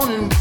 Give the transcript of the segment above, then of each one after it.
morning.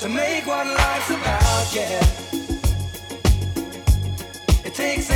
to make what life's about, yeah. It takes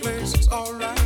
place is alright.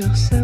Sa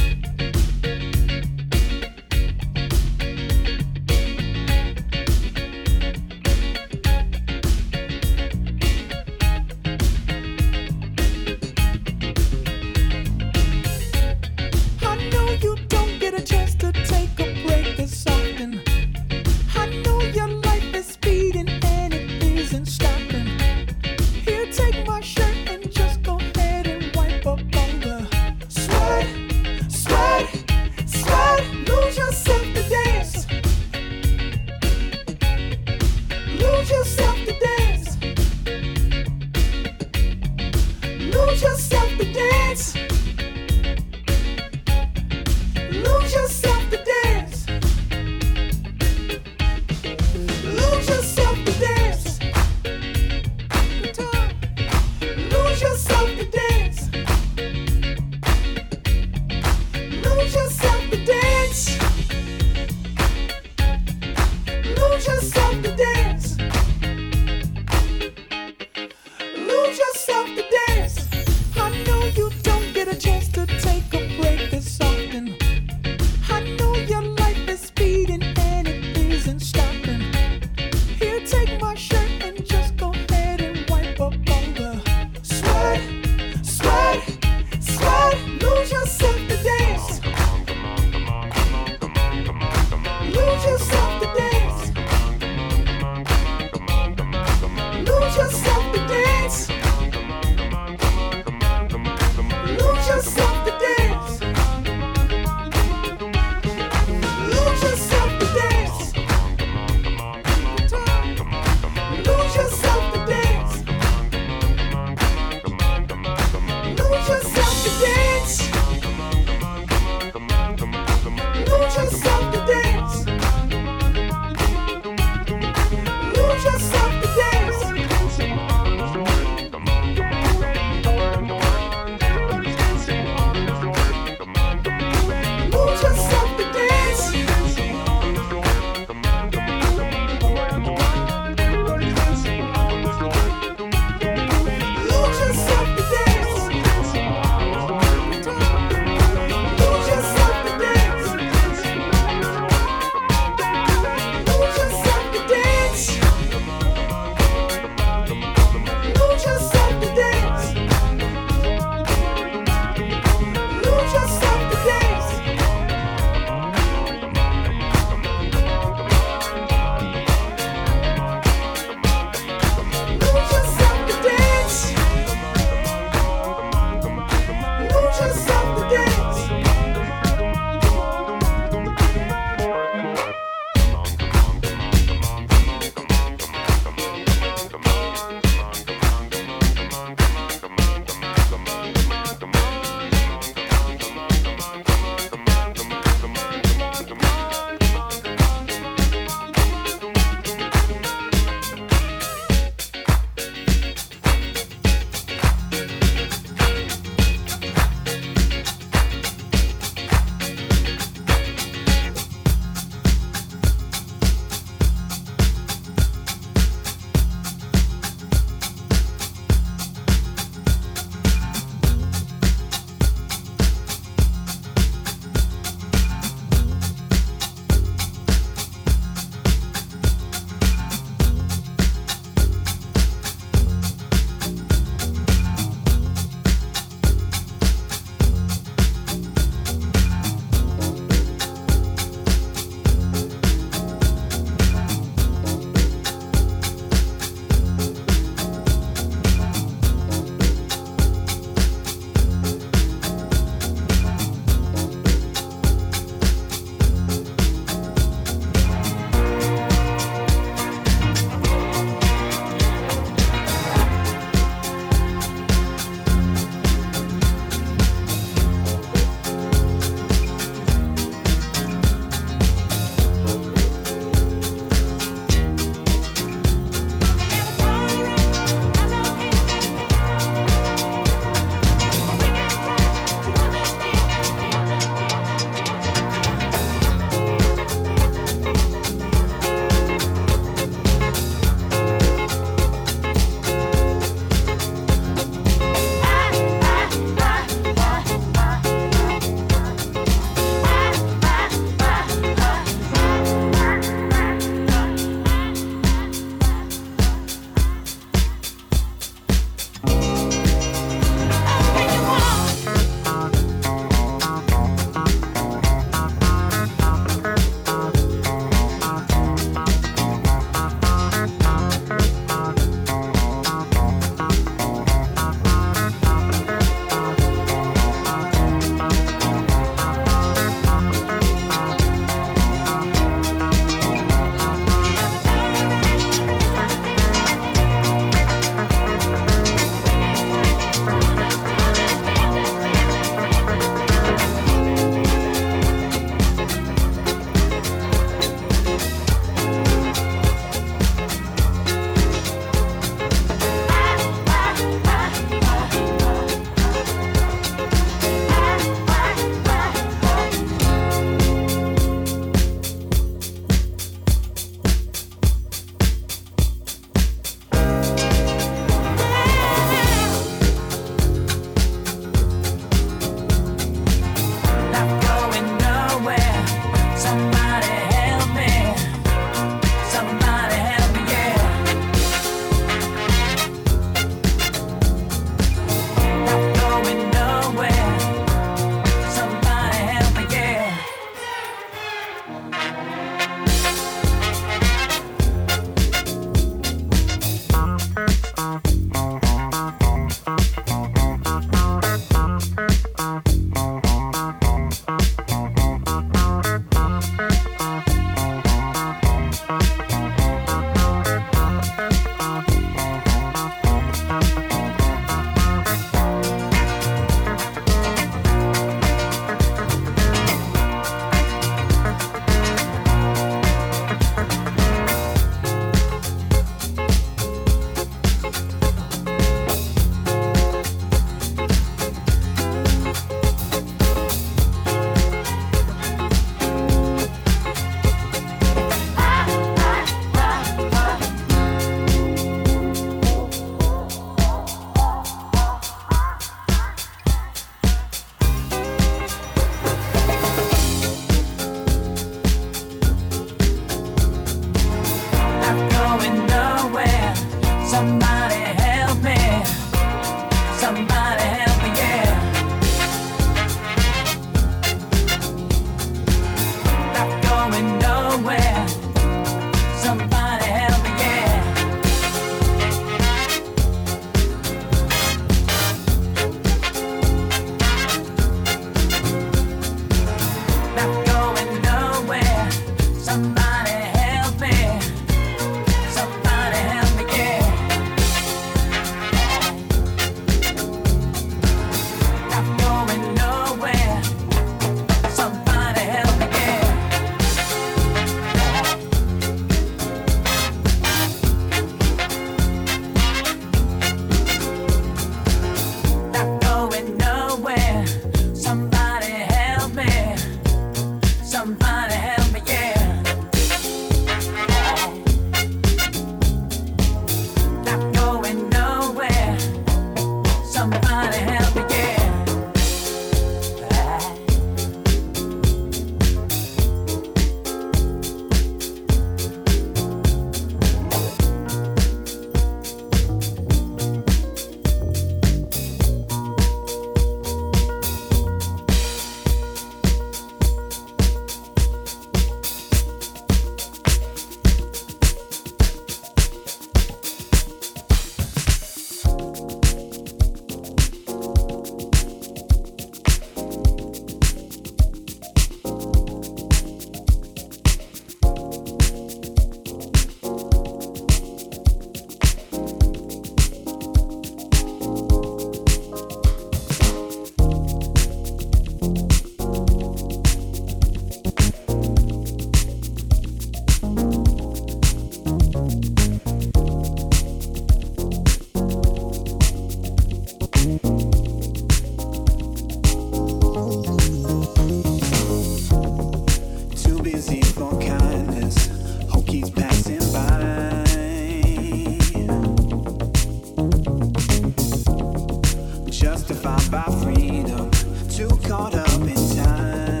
by freedom, too caught up in time.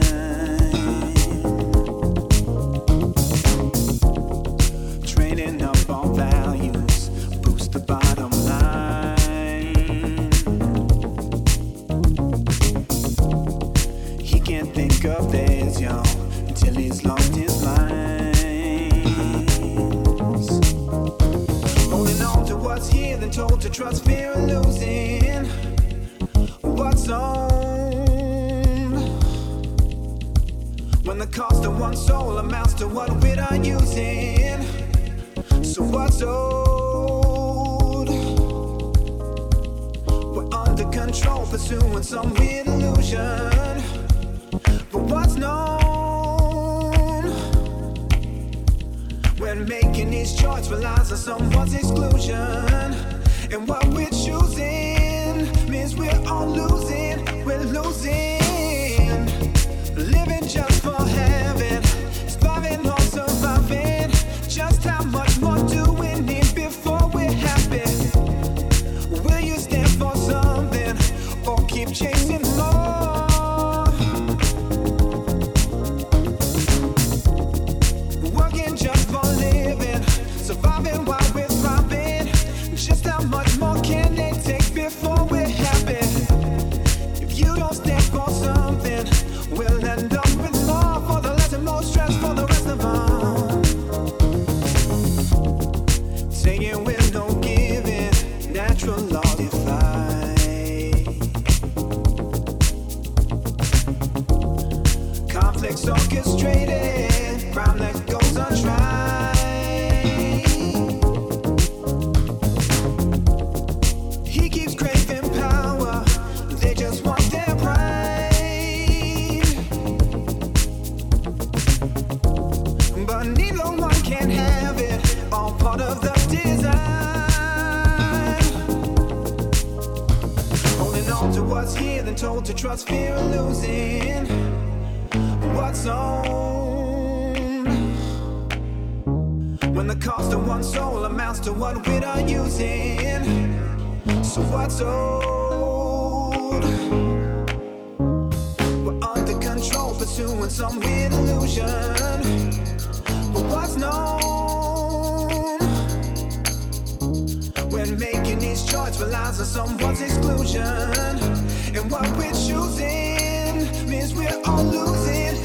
Training up on values, boost the bottom line. He can't think of theirs, young until he's lost his lines. Holding on to what's here, then told to trust. Cost of one soul amounts to what we are using. So what's owed? We're under control, pursuing some weird illusion. But what's known? When making these choices relies on someone's exclusion. And what we're choosing means we're all losing, we're losing. When the cost of one soul amounts to what we are using. So what's old? We're under control, pursuing some weird illusion. But what's known? When making these choices, relies on someone's exclusion. And what we're choosing means we're all losing.